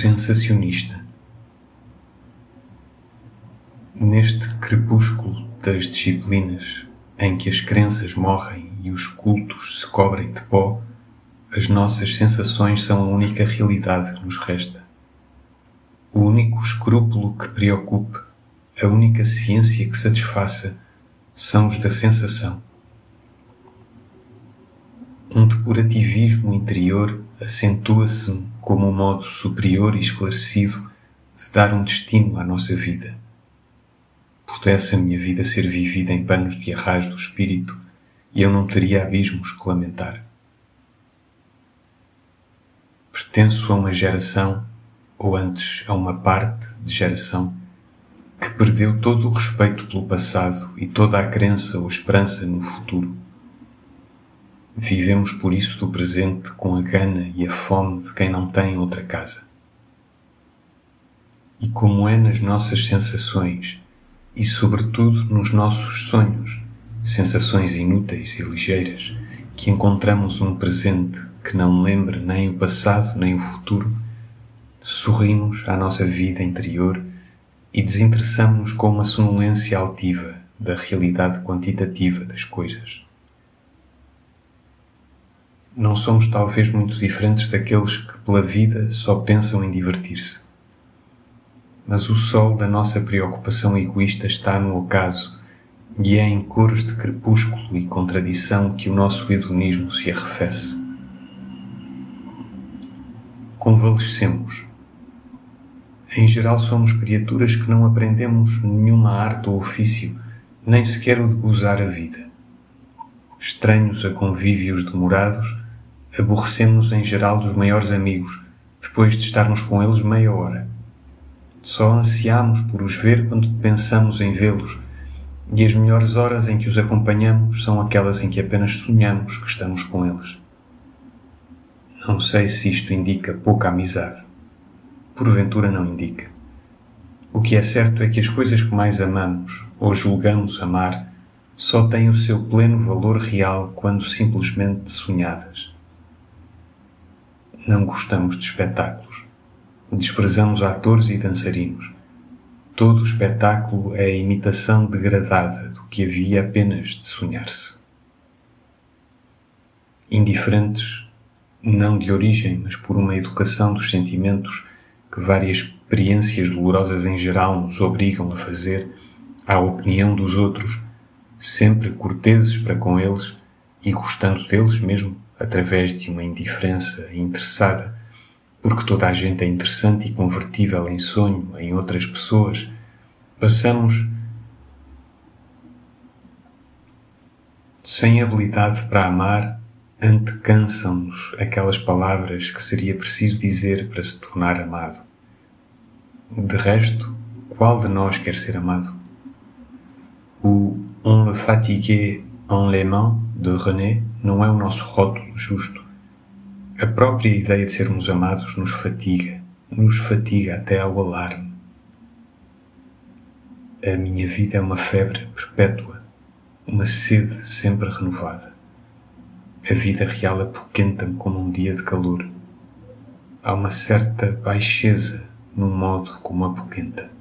sensacionista. Neste crepúsculo das disciplinas em que as crenças morrem e os cultos se cobrem de pó, as nossas sensações são a única realidade que nos resta. O único escrúpulo que preocupe, a única ciência que satisfaça, são os da sensação. Um depurativismo interior acentua-se como um modo superior e esclarecido de dar um destino à nossa vida. Pudesse a minha vida ser vivida em panos de arraso do espírito e eu não teria abismos que lamentar. Pertenço a uma geração, ou antes a uma parte de geração, que perdeu todo o respeito pelo passado e toda a crença ou esperança no futuro Vivemos por isso do presente com a gana e a fome de quem não tem outra casa. E como é nas nossas sensações e, sobretudo, nos nossos sonhos, sensações inúteis e ligeiras, que encontramos um presente que não lembra nem o passado nem o futuro, sorrimos à nossa vida interior e desinteressamos-nos com uma sonolência altiva da realidade quantitativa das coisas. Não somos talvez muito diferentes daqueles que pela vida só pensam em divertir-se. Mas o sol da nossa preocupação egoísta está no ocaso e é em cores de crepúsculo e contradição que o nosso hedonismo se arrefece. Convalescemos. Em geral somos criaturas que não aprendemos nenhuma arte ou ofício, nem sequer o de gozar a vida. Estranhos a convívios demorados, aborrecemos em geral dos maiores amigos, depois de estarmos com eles meia hora. Só ansiamos por os ver quando pensamos em vê-los, e as melhores horas em que os acompanhamos são aquelas em que apenas sonhamos que estamos com eles. Não sei se isto indica pouca amizade. Porventura não indica. O que é certo é que as coisas que mais amamos ou julgamos amar só têm o seu pleno valor real quando simplesmente sonhadas. Não gostamos de espetáculos. Desprezamos atores e dançarinos. Todo o espetáculo é a imitação degradada do que havia apenas de sonhar-se. Indiferentes, não de origem, mas por uma educação dos sentimentos que várias experiências dolorosas em geral nos obrigam a fazer, à opinião dos outros, sempre corteses para com eles e gostando deles mesmo, através de uma indiferença interessada, porque toda a gente é interessante e convertível em sonho em outras pessoas, passamos sem habilidade para amar, antecansam-nos aquelas palavras que seria preciso dizer para se tornar amado. De resto, qual de nós quer ser amado? O On le fatigué en l'aimant de René não é o nosso rótulo justo. A própria ideia de sermos amados nos fatiga, nos fatiga até ao alarme. A minha vida é uma febre perpétua, uma sede sempre renovada. A vida real apoquenta-me como um dia de calor. Há uma certa baixeza no modo como apoquenta.